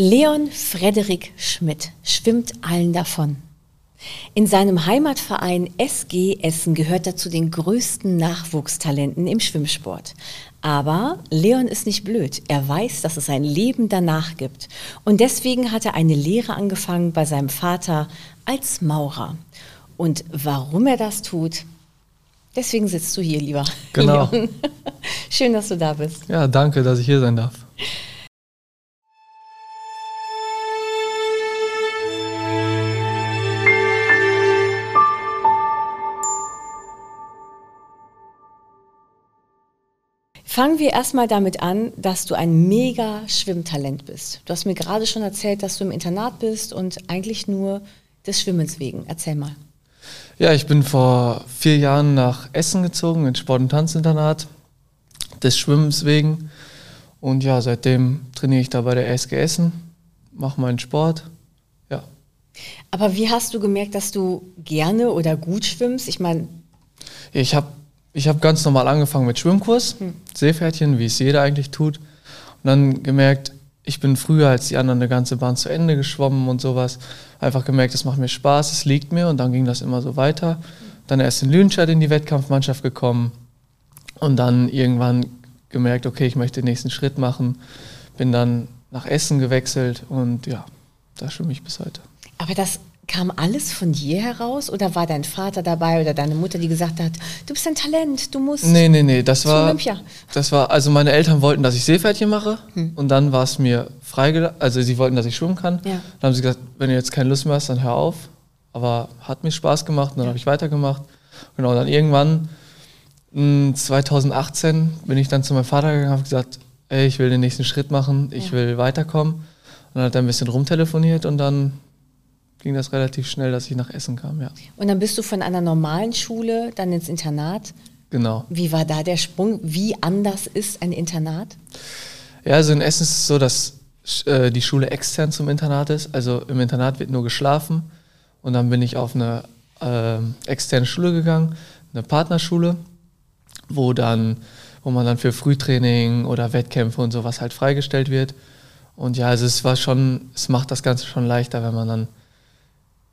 Leon Frederik Schmidt schwimmt allen davon. In seinem Heimatverein SG Essen gehört er zu den größten Nachwuchstalenten im Schwimmsport. Aber Leon ist nicht blöd. Er weiß, dass es ein Leben danach gibt. Und deswegen hat er eine Lehre angefangen bei seinem Vater als Maurer. Und warum er das tut, deswegen sitzt du hier, lieber Genau. Leon. Schön, dass du da bist. Ja, danke, dass ich hier sein darf. Fangen wir erstmal damit an, dass du ein mega Schwimmtalent bist. Du hast mir gerade schon erzählt, dass du im Internat bist und eigentlich nur des Schwimmens wegen. Erzähl mal. Ja, ich bin vor vier Jahren nach Essen gezogen, ins Sport- und Tanzinternat, des Schwimmens wegen. Und ja, seitdem trainiere ich da bei der SG Essen, mache meinen Sport. Ja. Aber wie hast du gemerkt, dass du gerne oder gut schwimmst? Ich meine, Ich habe ich hab ganz normal angefangen mit Schwimmkurs, Seepferdchen, wie es jeder eigentlich tut. Und dann gemerkt, ich bin früher als die anderen eine ganze Bahn zu Ende geschwommen und sowas. Einfach gemerkt, es macht mir Spaß, es liegt mir und dann ging das immer so weiter. Dann erst in Lüdenscheid in die Wettkampfmannschaft gekommen und dann irgendwann gemerkt, okay, ich möchte den nächsten Schritt machen. Bin dann nach Essen gewechselt und ja, da schwimme ich bis heute. aber das kam alles von dir heraus oder war dein Vater dabei oder deine Mutter, die gesagt hat, du bist ein Talent, du musst. Nee, nee, nee, das war, Olympia. das war, also meine Eltern wollten, dass ich Seepferdchen mache und dann war es mir freigelassen, also sie wollten, dass ich schwimmen kann. Ja. Dann haben sie gesagt, wenn du jetzt keine Lust mehr hast, dann hör auf. Aber hat mir Spaß gemacht und dann habe ich weitergemacht. Genau, dann irgendwann, mh, 2018, bin ich dann zu meinem Vater gegangen und habe gesagt, ey, ich will den nächsten Schritt machen, ich Ja. will weiterkommen. Und dann hat er ein bisschen rumtelefoniert und dann ging das relativ schnell, dass ich nach Essen kam, ja. Und dann bist du von einer normalen Schule dann ins Internat. Genau. Wie war da der Sprung? Wie anders ist ein Internat? Ja, also in Essen ist es so, dass äh, die Schule extern zum Internat ist. Also im Internat wird nur geschlafen. Und dann bin ich auf eine ähm, externe Schule gegangen, eine Partnerschule, wo dann, wo man dann für Frühtraining oder Wettkämpfe und sowas halt freigestellt wird. Und ja, also es war schon, es macht das Ganze schon leichter, wenn man dann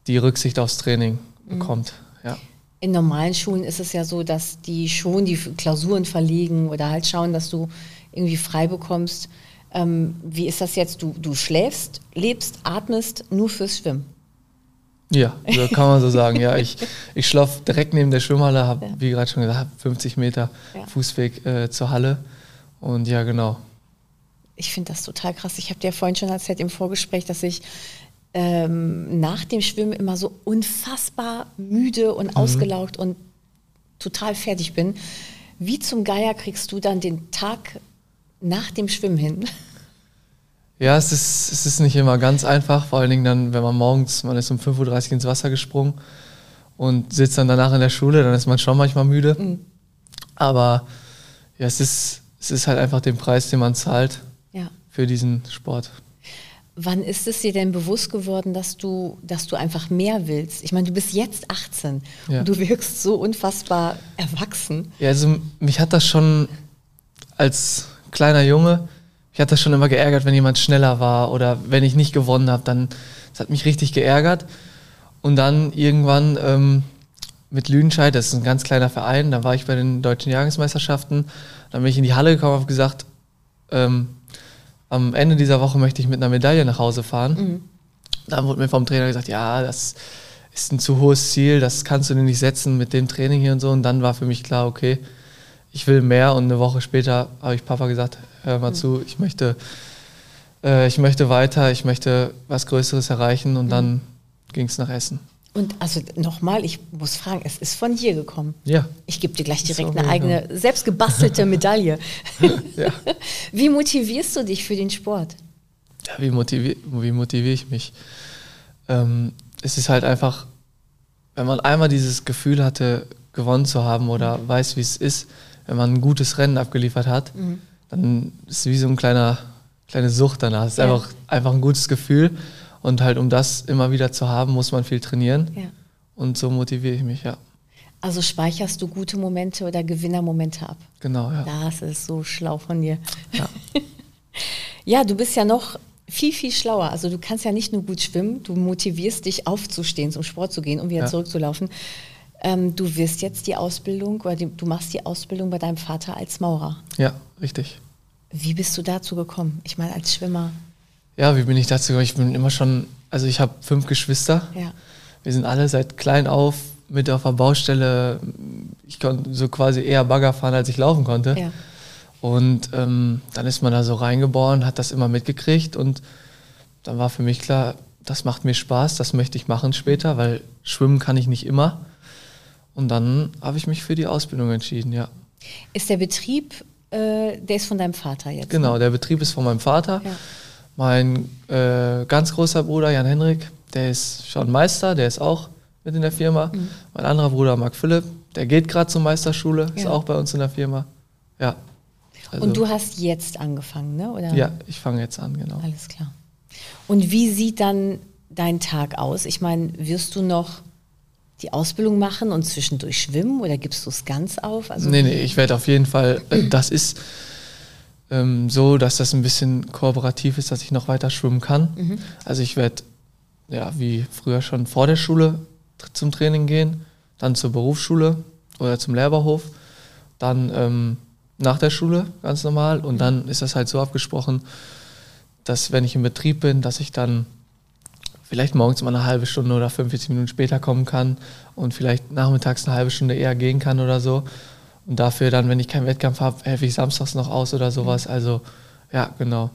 die Rücksicht aufs Training bekommt. Ja. In normalen Schulen ist es ja so, dass die schon die Klausuren verlegen oder halt schauen, dass du irgendwie frei bekommst. Ähm, wie ist das jetzt? Du, du schläfst, lebst, atmest nur fürs Schwimmen. Ja, so kann man so sagen. Ja, ich, ich schlafe direkt neben der Schwimmhalle, habe, Ja. wie gerade schon gesagt, 50 Meter Ja. Fußweg äh, zur Halle. Und ja, genau. Ich finde das total krass. Ich habe dir vorhin schon erzählt im Vorgespräch, dass ich ähm, nach dem Schwimmen immer so unfassbar müde und ausgelaugt und total fertig bin. Wie zum Geier kriegst du dann den Tag nach dem Schwimmen hin? Ja, es ist, es ist nicht immer ganz einfach, vor allen Dingen dann, wenn man morgens, man ist um 5.30 Uhr ins Wasser gesprungen und sitzt dann danach in der Schule, dann ist man schon manchmal müde. Mhm. Aber ja, es ist, es ist halt einfach den Preis, den man zahlt Ja. für diesen Sport. Wann ist es dir denn bewusst geworden, dass du, dass du einfach mehr willst? Ich meine, du bist jetzt 18 Ja. und du wirkst so unfassbar erwachsen. Ja, also mich hat das schon als kleiner Junge, mich hat das schon immer geärgert, wenn jemand schneller war oder wenn ich nicht gewonnen habe, dann das hat mich richtig geärgert. Und dann irgendwann ähm, mit Lüdenscheid, das ist ein ganz kleiner Verein, da war ich bei den deutschen Jahrgangsmeisterschaften, dann bin ich in die Halle gekommen und habe gesagt, ähm, am Ende dieser Woche möchte ich mit einer Medaille nach Hause fahren. Dann wurde mir vom Trainer gesagt, ja, das ist ein zu hohes Ziel, das kannst du dir nicht setzen mit dem Training hier und so. Und dann war für mich klar, okay, ich will mehr. Und eine Woche später habe ich Papa gesagt, hör mal zu, ich möchte, äh, ich möchte weiter, ich möchte was Größeres erreichen. Und dann ging es nach Essen. Und also nochmal, ich muss fragen, es ist von hier gekommen. Ja, Ich gebe dir gleich direkt eine eigene, selbst gebastelte Medaille. ja. Wie motivierst du dich für den Sport? Ja, wie motiviere wie motivier ich mich? Ähm, es ist halt einfach, wenn man einmal dieses Gefühl hatte, gewonnen zu haben oder weiß, wie es ist, wenn man ein gutes Rennen abgeliefert hat, dann ist es wie so ein kleiner, kleine Sucht danach. Es ist Ja. einfach, einfach ein gutes Gefühl. Und halt, um das immer wieder zu haben, muss man viel trainieren. Ja. Und so motiviere ich mich, ja. Also speicherst du gute Momente oder Gewinnermomente ab? Genau, ja. Das ist so schlau von dir. Ja. Ja, du bist ja noch viel, viel schlauer. Also du kannst ja nicht nur gut schwimmen, du motivierst dich aufzustehen, zum Sport zu gehen, um wieder Ja. zurückzulaufen. Ähm, du wirst jetzt die Ausbildung oder die, du machst die Ausbildung bei deinem Vater als Maurer. Ja, richtig. Wie bist du dazu gekommen? Ich meine, als Schwimmer. Ja, wie bin ich dazu gekommen? Ich bin immer schon, also ich habe fünf Geschwister. Ja. Wir sind alle seit klein auf mit auf der Baustelle. Ich konnte so quasi eher Bagger fahren, als ich laufen konnte. Ja. Und ähm, dann ist man da so reingeboren, hat das immer mitgekriegt und dann war für mich klar, das macht mir Spaß, das möchte ich machen später, weil schwimmen kann ich nicht immer. Und dann habe ich mich für die Ausbildung entschieden, ja. Ist der Betrieb, äh, der ist von deinem Vater jetzt? Genau, ne? der Betrieb ist von meinem Vater. Ja. Mein äh, ganz großer Bruder Jan Henrik, der ist schon Meister, der ist auch mit in der Firma. Mhm. Mein anderer Bruder Marc Philipp, der geht gerade zur Meisterschule, ist Ja. auch bei uns in der Firma. Ja. Also, Und du hast jetzt angefangen, ne? Oder? Ja, ich fange jetzt an, genau. Alles klar. Und wie sieht dann dein Tag aus? Ich meine, wirst du noch die Ausbildung machen und zwischendurch schwimmen oder gibst du es ganz auf? Also nee, nee, ich werde auf jeden Fall, äh, das ist ähm, so, dass das ein bisschen kooperativ ist, dass ich noch weiter schwimmen kann. Mhm. Also ich werde, ja, wie früher schon vor der Schule zum Training gehen, dann zur Berufsschule oder zum Lehrerhof, dann ähm, nach der Schule ganz normal und dann ist das halt so abgesprochen, dass wenn ich im Betrieb bin, dass ich dann vielleicht morgens mal eine halbe Stunde oder 45 Minuten später kommen kann und vielleicht nachmittags eine halbe Stunde eher gehen kann oder so. Und dafür dann, wenn ich keinen Wettkampf habe, helfe ich samstags noch aus oder sowas. Also ja, genau.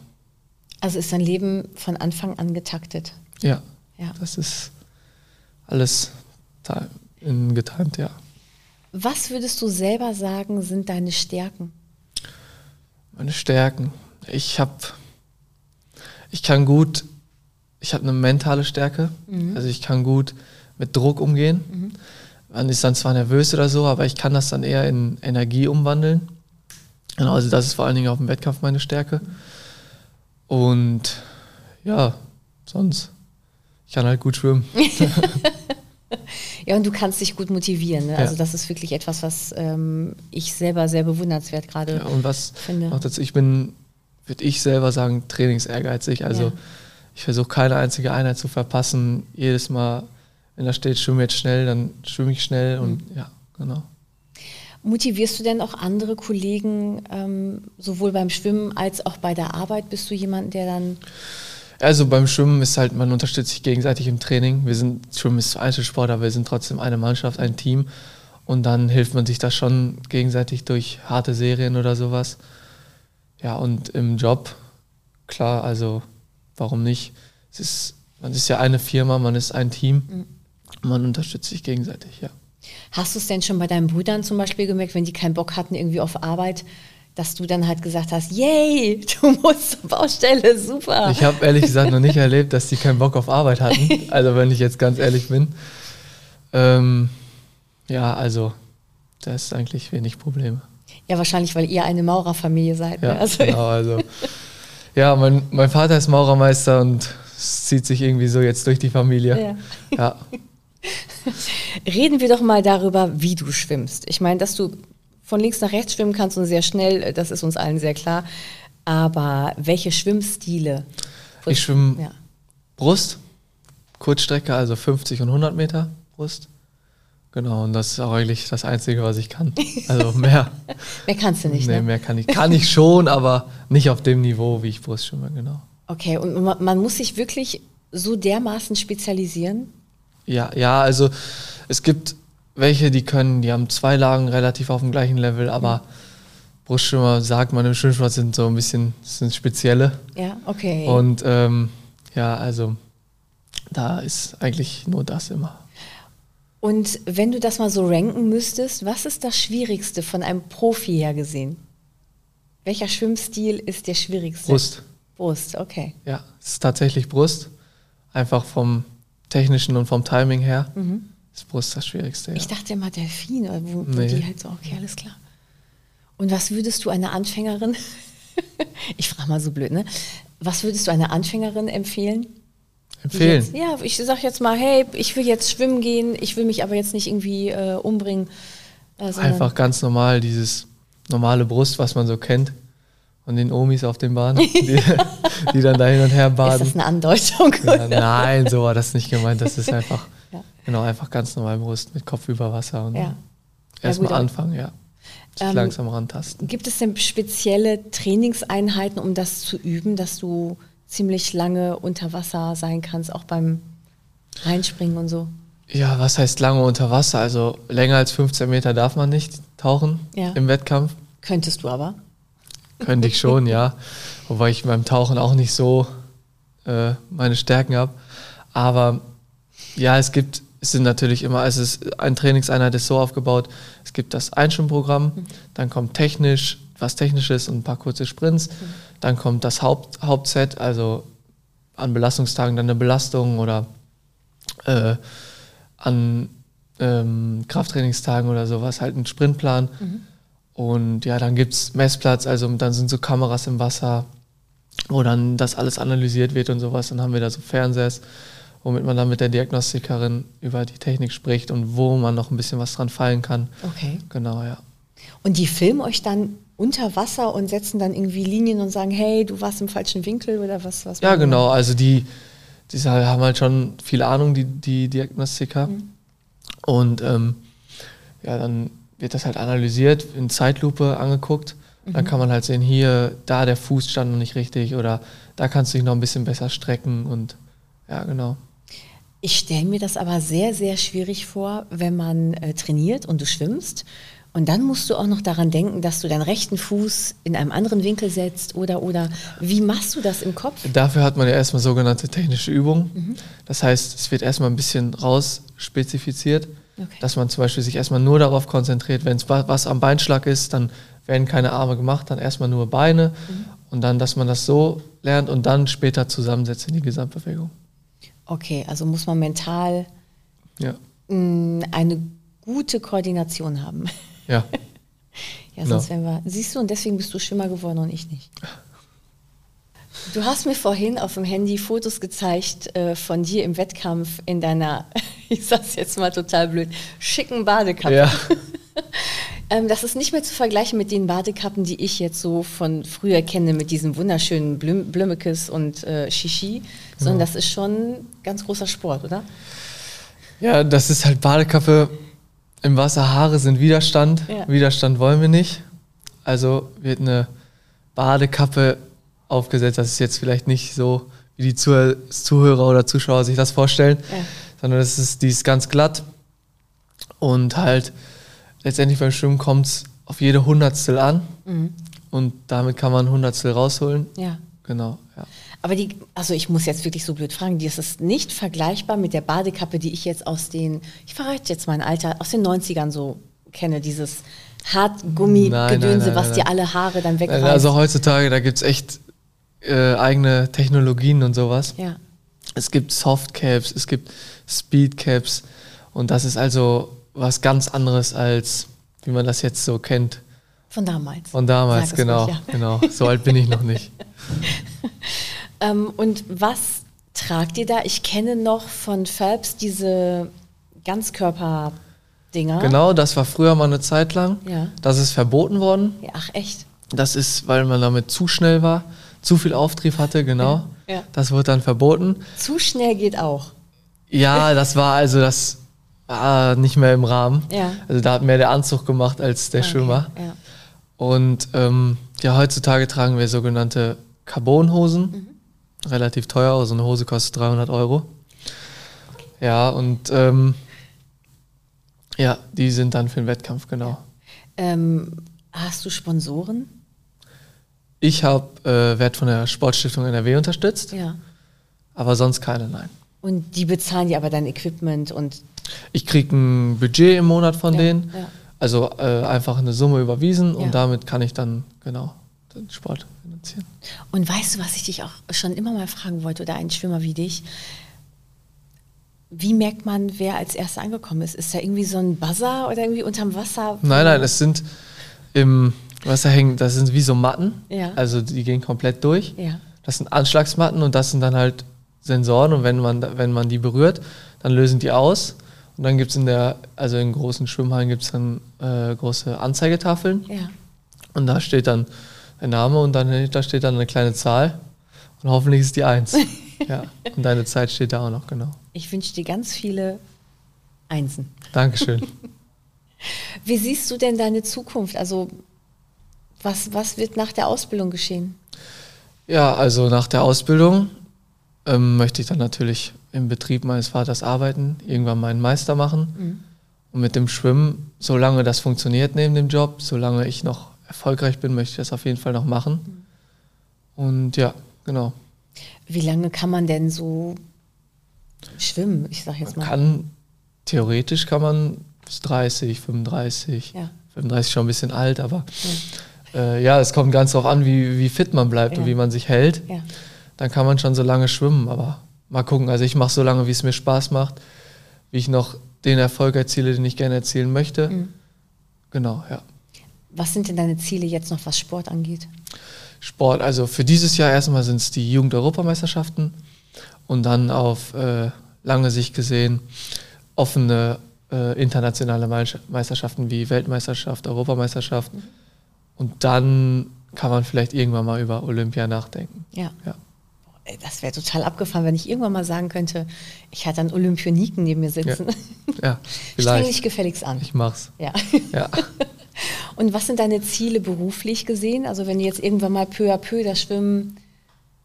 Also ist dein Leben von Anfang an getaktet. Ja, Ja. das ist alles in getimt, ja. Was würdest du selber sagen, sind deine Stärken? Meine Stärken. Ich habe, ich kann gut, ich habe eine mentale Stärke. Also ich kann gut mit Druck umgehen. Man ist dann zwar nervös oder so, aber ich kann das dann eher in Energie umwandeln. Genau, also das ist vor allen Dingen auf dem Wettkampf meine Stärke. Und ja, sonst, ich kann halt gut schwimmen. Ja, und du kannst dich gut motivieren. Ne? Ja. Also das ist wirklich etwas, was ähm, ich selber sehr bewundernswert gerade Ja, und was finde. noch dazu, ich bin, würde ich selber sagen, trainingsehrgeizig. Also Ja. ich versuche keine einzige Einheit zu verpassen. Jedes Mal, wenn da steht, schwimme jetzt schnell, dann schwimme ich schnell und ja, genau. Motivierst du denn auch andere Kollegen, ähm, sowohl beim Schwimmen als auch bei der Arbeit? Bist du jemand, der dann Also beim Schwimmen ist halt, man unterstützt sich gegenseitig im Training. Wir sind, Schwimmen ist Einzelsport, aber wir sind trotzdem eine Mannschaft, ein Team. Und dann hilft man sich da schon gegenseitig durch harte Serien oder sowas. Ja, und im Job, klar, also warum nicht? Es ist, man ist ja eine Firma, man ist ein Team. Man unterstützt sich gegenseitig, ja. Hast du es denn schon bei deinen Brüdern zum Beispiel gemerkt, wenn die keinen Bock hatten irgendwie auf Arbeit, dass du dann halt gesagt hast, yay, du musst zur Baustelle, super. Ich habe ehrlich gesagt noch nicht erlebt, dass die keinen Bock auf Arbeit hatten. Also wenn ich jetzt ganz ehrlich bin. Ähm, ja, also da ist eigentlich wenig Probleme. Ja, wahrscheinlich, weil ihr eine Maurerfamilie seid. Ja, ne? also, genau, also. Ja, mein, mein Vater ist Maurermeister und es zieht sich irgendwie so jetzt durch die Familie. Ja. Ja. Reden wir doch mal darüber, wie du schwimmst. Ich meine, dass du von links nach rechts schwimmen kannst und sehr schnell, äh, das ist uns allen sehr klar. Aber welche Schwimmstile? Ich schwimme Ja. Brust, Kurzstrecke, also 50 und 100 Meter Brust. Genau, und das ist auch eigentlich das Einzige, was ich kann. Also mehr, Mehr kannst du nicht, nee, ne? mehr kann ich. Kann ich schon, aber nicht auf dem Niveau, wie ich Brust schwimme, genau. Okay, und man, man muss sich wirklich so dermaßen spezialisieren? Ja, ja, also es gibt welche, die können, die haben zwei Lagen relativ auf dem gleichen Level, aber Brustschwimmer, sagt man im Schwimmsport, sind so ein bisschen, sind spezielle. Ja, okay. Und ähm, ja, also da ist eigentlich nur das immer. Und wenn du das mal so ranken müsstest, was ist das Schwierigste von einem Profi her gesehen? Welcher Schwimmstil ist der schwierigste? Brust, Brust, okay. ja, es ist tatsächlich Brust. Einfach vom technischen und vom Timing her ist Brust das Schwierigste. Ja. Ich dachte immer Delfin, oder wo, wo Nee. die halt so, okay, alles klar. Und was würdest du einer Anfängerin, ich frage mal so blöd, ne? Was würdest du einer Anfängerin empfehlen? Empfehlen. Jetzt, ja, ich sag jetzt mal, hey, ich will jetzt schwimmen gehen, ich will mich aber jetzt nicht irgendwie äh, umbringen. Äh, Einfach ganz normal, dieses normale Brust, was man so kennt. Von den Omis auf den Bahnen, die, die dann da hin und her baden. Ist das eine Andeutung? Ja, nein, so war das nicht gemeint. Das ist einfach, ja. genau, einfach ganz normal Brust mit Kopf über Wasser und ja. erstmal anfangen, ja. Sich ähm, langsam rantasten. Gibt es denn spezielle Trainingseinheiten, um das zu üben, dass du ziemlich lange unter Wasser sein kannst, auch beim Reinspringen und so? Ja, was heißt lange unter Wasser? Also länger als 15 Meter darf man nicht tauchen ja. im Wettkampf. Könntest du aber? Könnte ich schon, ja. Wobei ich beim Tauchen auch nicht so äh, meine Stärken habe. Aber ja, es gibt, es sind natürlich immer, es ist, eine Trainingseinheit ist so aufgebaut, es gibt das Einschwimmprogramm, dann kommt technisch, was technisches und ein paar kurze Sprints, dann kommt das Haupt, Hauptset, also an Belastungstagen dann eine Belastung oder äh, an ähm, Krafttrainingstagen oder sowas, halt ein Sprintplan. Mhm. Und ja, dann gibt es Messplatz, also dann sind so Kameras im Wasser, wo dann das alles analysiert wird und sowas. Dann haben wir da so Fernsehs, womit man dann mit der Diagnostikerin über die Technik spricht und wo man noch ein bisschen was dran fallen kann. Okay. Genau, ja. Und die filmen euch dann unter Wasser und setzen dann irgendwie Linien und sagen, hey, du warst im falschen Winkel oder was? was ja, genau. Also die, die haben halt schon viel Ahnung, die, die Diagnostiker. Mhm. Und ähm, ja, dann wird das halt analysiert, in Zeitlupe angeguckt. Mhm. Dann kann man halt sehen, hier, da der Fuß stand noch nicht richtig oder da kannst du dich noch ein bisschen besser strecken und ja, genau. Ich stelle mir das aber sehr, sehr schwierig vor, wenn man äh, trainiert und du schwimmst. Und dann musst du auch noch daran denken, dass du deinen rechten Fuß in einem anderen Winkel setzt oder oder wie machst du das im Kopf? Dafür hat man ja erstmal sogenannte technische Übungen. Mhm. Das heißt, es wird erstmal ein bisschen rausspezifiziert. Okay. Dass man zum Beispiel sich erstmal nur darauf konzentriert, wenn es was am Beinschlag ist, dann werden keine Arme gemacht, dann erstmal nur Beine mhm. und dann, dass man das so lernt und dann später zusammensetzt in die Gesamtbewegung. Okay, also muss man mental ja. eine gute Koordination haben. Ja. ja, sonst no. wären wir. Siehst du, und deswegen bist du Schimmer geworden und ich nicht. Du hast mir vorhin auf dem Handy Fotos gezeigt äh, von dir im Wettkampf in deiner, ich sag's jetzt mal total blöd, schicken Badekappe. Ja. ähm, das ist nicht mehr zu vergleichen mit den Badekappen, die ich jetzt so von früher kenne, mit diesen wunderschönen Blüm Blümekes und äh, Shishi, sondern ja. das ist schon ganz großer Sport, oder? Ja, das ist halt Badekappe. Im Wasser Haare sind Widerstand. Ja. Widerstand wollen wir nicht. Also wird eine Badekappe aufgesetzt. Das ist jetzt vielleicht nicht so, wie die Zuhörer oder Zuschauer sich das vorstellen, ja. Sondern das ist, die ist ganz glatt und halt letztendlich beim Schwimmen kommt es auf jede Hundertstel an mhm. und damit kann man Hundertstel rausholen. Ja. Genau, ja. Aber die, also ich muss jetzt wirklich so blöd fragen, die ist es nicht vergleichbar mit der Badekappe, die ich jetzt aus den, ich verrate jetzt mein Alter, aus den 90ern so kenne, dieses Hartgummi-Gedönse, was dir alle Haare dann wegreißt. Also heutzutage, da gibt es echt äh, eigene Technologien und sowas. Ja. Es gibt Softcaps, es gibt Speedcaps und das ist also was ganz anderes als wie man das jetzt so kennt. Von damals. Von damals, genau, ruhig, ja. genau. So alt bin ich noch nicht. ähm, und was tragt ihr da? Ich kenne noch von Phelps diese Ganzkörper-Dinger. Genau, das war früher mal eine Zeit lang. Ja. Das ist verboten worden. Ja, ach echt? Das ist, weil man damit zu schnell war zu viel Auftrieb hatte, genau. Ja, ja. Das wurde dann verboten. Zu schnell geht auch. Ja, das war also das war nicht mehr im Rahmen. Ja. Also da hat mehr der Anzug gemacht als der okay, Schwimmer. Ja. Und ähm, ja, heutzutage tragen wir sogenannte Carbonhosen. Mhm. Relativ teuer, also eine Hose kostet 300 Euro. Ja, und ähm, ja, die sind dann für den Wettkampf, genau. Ähm, hast du Sponsoren? Ich habe äh, Wert von der Sportstiftung NRW unterstützt. Ja. Aber sonst keine, nein. Und die bezahlen dir aber dein Equipment und. Ich kriege ein Budget im Monat von ja, denen. Ja. Also äh, einfach eine Summe überwiesen und damit kann ich dann genau den Sport finanzieren. Und weißt du, was ich dich auch schon immer mal fragen wollte, oder ein Schwimmer wie dich? Wie merkt man, wer als Erster angekommen ist? Ist da irgendwie so ein Buzzer oder irgendwie unterm Wasser? Nein, nein, es sind im Wasser hängen, das sind wie so Matten. Ja. Also die gehen komplett durch. Ja. Das sind Anschlagsmatten und das sind dann halt Sensoren und wenn man, wenn man die berührt, dann lösen die aus. Und dann gibt es in der, also in großen Schwimmhallen gibt es dann äh, große Anzeigetafeln. Ja. Und da steht dann der Name und dann da steht dann eine kleine Zahl und hoffentlich ist die Eins. ja, und deine Zeit steht da auch noch, genau. Ich wünsche dir ganz viele Einsen. Dankeschön. Wie siehst du denn deine Zukunft? Also, was, was wird nach der Ausbildung geschehen? Ja, also nach der Ausbildung ähm, möchte ich dann natürlich im Betrieb meines Vaters arbeiten, irgendwann meinen Meister machen. Mhm. Und mit dem Schwimmen, solange das funktioniert neben dem Job, solange ich noch erfolgreich bin, möchte ich das auf jeden Fall noch machen. Mhm. Und ja, genau. Wie lange kann man denn so schwimmen? Ich sag jetzt mal. Kann, theoretisch kann man bis 30, 35. Ja. 35 schon ein bisschen alt, aber ja, äh, ja es kommt ganz darauf an, wie, wie fit man bleibt ja. und wie man sich hält. Ja. Dann kann man schon so lange schwimmen, aber mal gucken. Also ich mache so lange, wie es mir Spaß macht, wie ich noch den Erfolg erziele, den ich gerne erzielen möchte. Mhm. Genau, ja. Was sind denn deine Ziele jetzt noch, was Sport angeht? Sport, also für dieses Jahr erstmal sind es die Jugend-Europameisterschaften und dann auf äh, lange Sicht gesehen offene äh, internationale Meisterschaften wie Weltmeisterschaft, Europameisterschaft. Mhm. Und dann kann man vielleicht irgendwann mal über Olympia nachdenken. Ja. ja. Das wäre total abgefahren, wenn ich irgendwann mal sagen könnte, ich hatte einen Olympioniken neben mir sitzen. Ja, ja vielleicht. Streng dich gefälligst an. Ich mach's. Ja. ja. Und was sind deine Ziele beruflich gesehen? Also wenn du jetzt irgendwann mal peu à peu das Schwimmen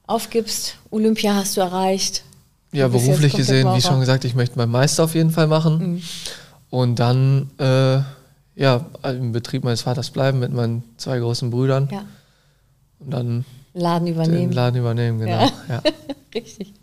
aufgibst, Olympia hast du erreicht, ja, beruflich gesehen, wie schon gesagt, ich möchte meinen Meister auf jeden Fall machen. Mhm. Und dann äh, ja, im Betrieb meines Vaters bleiben mit meinen zwei großen Brüdern. Ja. Und dann Laden übernehmen. Den Laden übernehmen, genau. Ja. ja. richtig.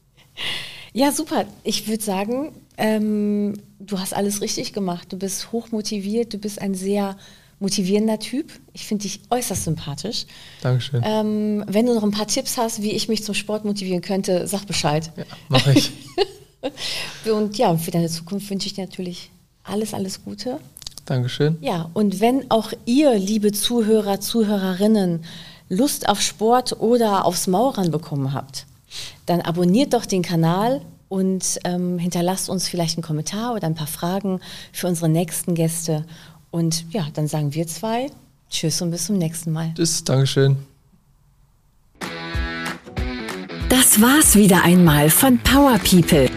Ja, super. Ich würde sagen, ähm, du hast alles richtig gemacht. Du bist hochmotiviert, du bist ein sehr motivierender Typ. Ich finde dich äußerst sympathisch. Dankeschön. Ähm, wenn du noch ein paar Tipps hast, wie ich mich zum Sport motivieren könnte, sag Bescheid. Ja, mache ich. und ja, für deine Zukunft wünsche ich dir natürlich alles, alles Gute. Dankeschön. Ja, und wenn auch ihr, liebe Zuhörer, Zuhörerinnen, Lust auf Sport oder aufs Maurern bekommen habt, dann abonniert doch den Kanal und ähm, hinterlasst uns vielleicht einen Kommentar oder ein paar Fragen für unsere nächsten Gäste. Und ja, dann sagen wir zwei Tschüss und bis zum nächsten Mal. Tschüss, Dankeschön. Das war's wieder einmal von Power People.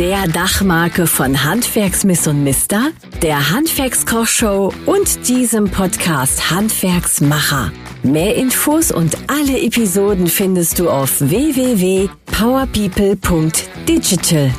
Der Dachmarke von Handwerksmiss und Mister, der Handwerkskochshow und diesem Podcast Handwerksmacher. Mehr Infos und alle Episoden findest du auf www.powerpeople.digital.